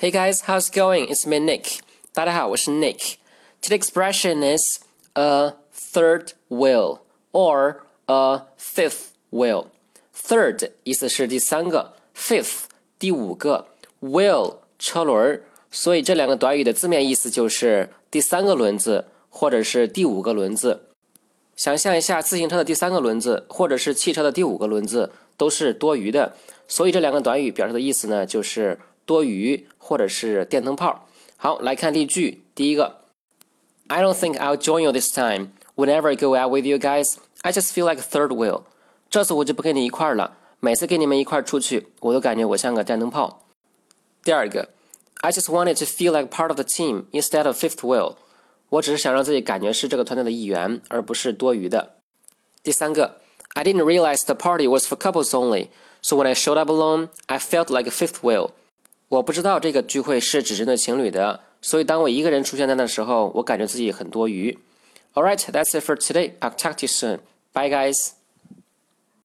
Hey guys, how's going? It's me, Nick. 大家好，我是 Nick. Today's expression is a third wheel or a fifth wheel. Third 意思是第三个，fifth 第五个，wheel 车轮儿。所以这两个短语的字面意思就是第三个轮子或者是第五个轮子。想象一下，自行车的第三个轮子或者是汽车的第五个轮子都是多余的，所以这两个短语表示的意思呢，就是。多余或者是电灯泡。好，来看例句，第一个，I don't think I'll join you this time. Whenever I go out with you guys, I just feel like a third wheel. 这次我就不跟你一块儿了，每次跟你们一块儿出去，我都感觉我像个电灯泡。第二个。I just wanted to feel like part of the team instead of fifth wheel。我只是想让自己感觉是这个团队的一员，而不是多余的。第三个，I didn't realize the party was for couples only, so when I showed up alone, I felt like a fifth wheel。 我不知道这个聚会是只针对情侣的，所以当我一个人出现在那时候，我感觉自己很多余。All right, that's it for today. I'll talk to you soon. Bye, guys.